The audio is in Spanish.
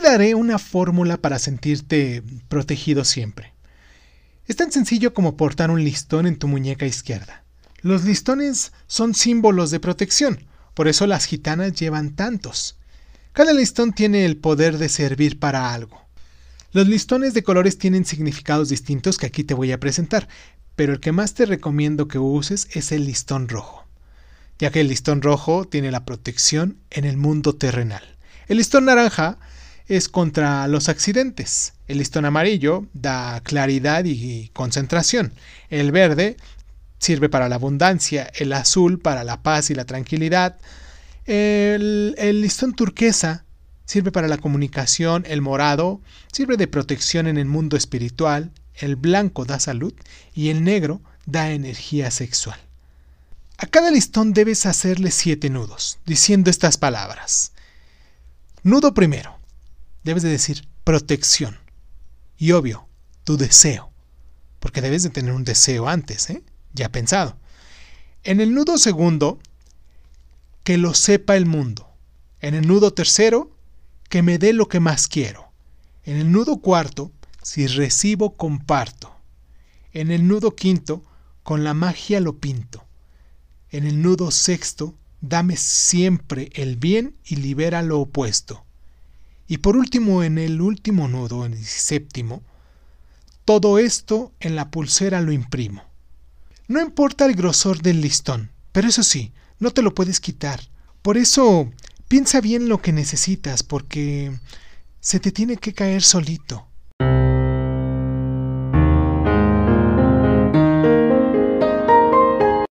te daré una fórmula para sentirte protegido siempre. Es tan sencillo como portar un listón en tu muñeca izquierda. Los listones son símbolos de protección, por eso las gitanas llevan tantos. Cada listón tiene el poder de servir para algo. Los listones de colores tienen significados distintos que aquí te voy a presentar, pero el que más te recomiendo que uses es el listón rojo, ya que el listón rojo tiene la protección en el mundo terrenal. El listón naranja es contra los accidentes. El listón amarillo da claridad y concentración. El verde sirve para la abundancia. El azul para la paz y la tranquilidad. El, el listón turquesa sirve para la comunicación, el morado sirve de protección en el mundo espiritual, el blanco da salud y el negro da energía sexual. A cada listón debes hacerle siete nudos, diciendo estas palabras. Nudo primero. Debes de decir protección. Y obvio, tu deseo. Porque debes de tener un deseo antes, ¿eh? Ya pensado. En el nudo segundo, que lo sepa el mundo. En el nudo tercero, que me dé lo que más quiero. En el nudo cuarto, si recibo, comparto. En el nudo quinto, con la magia lo pinto. En el nudo sexto, dame siempre el bien y libera lo opuesto. Y por último, en el último nudo, en el séptimo, todo esto en la pulsera lo imprimo. No importa el grosor del listón, pero eso sí, no te lo puedes quitar. Por eso Piensa bien lo que necesitas porque se te tiene que caer solito.